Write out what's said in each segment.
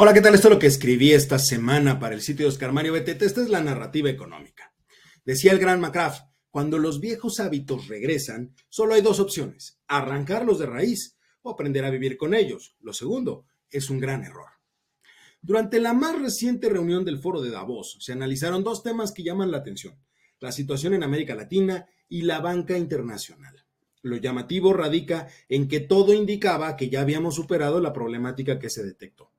Hola, ¿qué tal? Esto es lo que escribí esta semana para el sitio de Oscar Mario Betete. Esta es la narrativa económica. Decía el gran McCraft, cuando los viejos hábitos regresan, solo hay dos opciones, arrancarlos de raíz o aprender a vivir con ellos. Lo segundo es un gran error. Durante la más reciente reunión del foro de Davos, se analizaron dos temas que llaman la atención, la situación en América Latina y la banca internacional. Lo llamativo radica en que todo indicaba que ya habíamos superado la problemática que se detectó.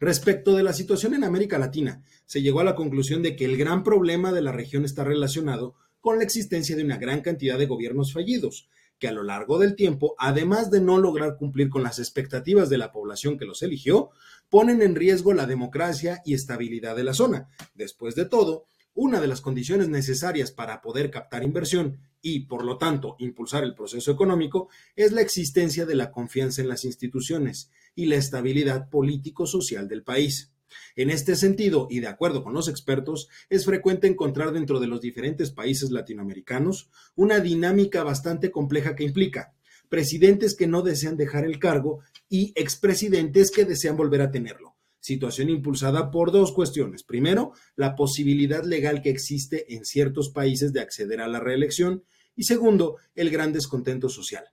Respecto de la situación en América Latina, se llegó a la conclusión de que el gran problema de la región está relacionado con la existencia de una gran cantidad de gobiernos fallidos, que a lo largo del tiempo, además de no lograr cumplir con las expectativas de la población que los eligió, ponen en riesgo la democracia y estabilidad de la zona. Después de todo, una de las condiciones necesarias para poder captar inversión y, por lo tanto, impulsar el proceso económico es la existencia de la confianza en las instituciones y la estabilidad político-social del país. En este sentido, y de acuerdo con los expertos, es frecuente encontrar dentro de los diferentes países latinoamericanos una dinámica bastante compleja que implica presidentes que no desean dejar el cargo y expresidentes que desean volver a tenerlo. Situación impulsada por dos cuestiones. Primero, la posibilidad legal que existe en ciertos países de acceder a la reelección y segundo, el gran descontento social.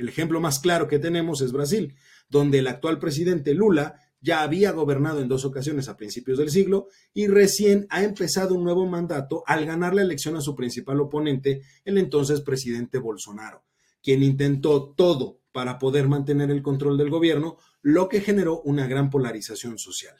El ejemplo más claro que tenemos es Brasil, donde el actual presidente Lula ya había gobernado en dos ocasiones a principios del siglo y recién ha empezado un nuevo mandato al ganar la elección a su principal oponente, el entonces presidente Bolsonaro, quien intentó todo para poder mantener el control del gobierno, lo que generó una gran polarización social.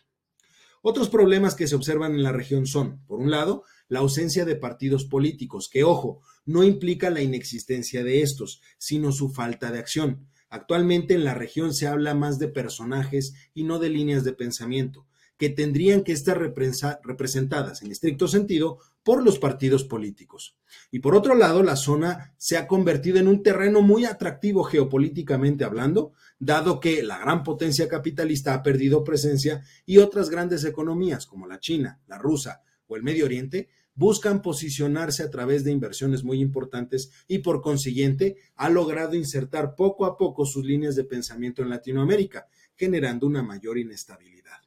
Otros problemas que se observan en la región son, por un lado, la ausencia de partidos políticos, que, ojo, no implica la inexistencia de estos, sino su falta de acción. Actualmente en la región se habla más de personajes y no de líneas de pensamiento, que tendrían que estar representadas en estricto sentido por los partidos políticos. Y por otro lado, la zona se ha convertido en un terreno muy atractivo geopolíticamente hablando, dado que la gran potencia capitalista ha perdido presencia y otras grandes economías como la China, la rusa o el Medio Oriente buscan posicionarse a través de inversiones muy importantes y por consiguiente ha logrado insertar poco a poco sus líneas de pensamiento en Latinoamérica, generando una mayor inestabilidad.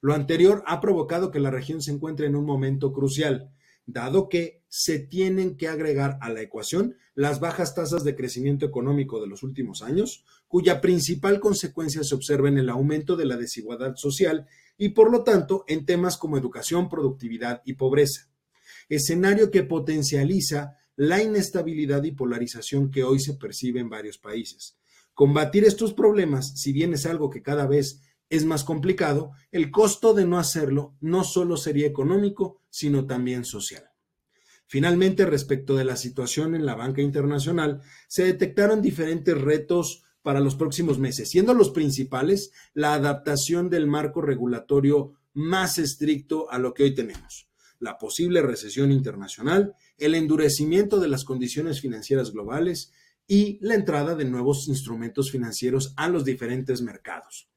Lo anterior ha provocado que la región se encuentre en un momento crucial, dado que se tienen que agregar a la ecuación las bajas tasas de crecimiento económico de los últimos años, cuya principal consecuencia se observa en el aumento de la desigualdad social y por lo tanto en temas como educación, productividad y pobreza. Escenario que potencializa la inestabilidad y polarización que hoy se percibe en varios países. Combatir estos problemas, si bien es algo que cada vez es más complicado, el costo de no hacerlo no solo sería económico, sino también social. Finalmente, respecto de la situación en la banca internacional, se detectaron diferentes retos para los próximos meses, siendo los principales la adaptación del marco regulatorio más estricto a lo que hoy tenemos, la posible recesión internacional, el endurecimiento de las condiciones financieras globales y la entrada de nuevos instrumentos financieros a los diferentes mercados.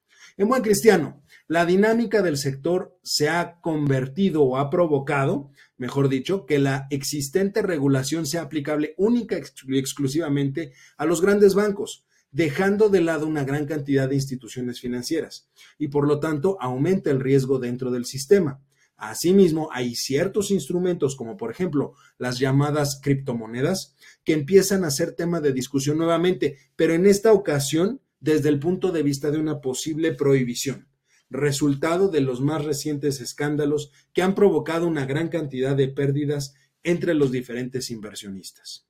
En buen cristiano, la dinámica del sector se ha convertido o ha provocado, mejor dicho, que la existente regulación sea aplicable única y exclusivamente a los grandes bancos, dejando de lado una gran cantidad de instituciones financieras y por lo tanto aumenta el riesgo dentro del sistema. Asimismo, hay ciertos instrumentos como por ejemplo las llamadas criptomonedas que empiezan a ser tema de discusión nuevamente, pero en esta ocasión desde el punto de vista de una posible prohibición, resultado de los más recientes escándalos que han provocado una gran cantidad de pérdidas entre los diferentes inversionistas.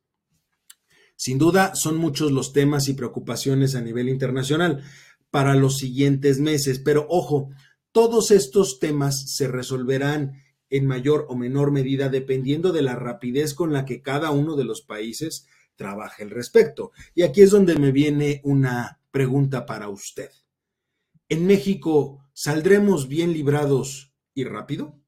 Sin duda, son muchos los temas y preocupaciones a nivel internacional para los siguientes meses, pero ojo, todos estos temas se resolverán en mayor o menor medida dependiendo de la rapidez con la que cada uno de los países trabaje al respecto. Y aquí es donde me viene una pregunta para usted. ¿En México saldremos bien librados y rápido?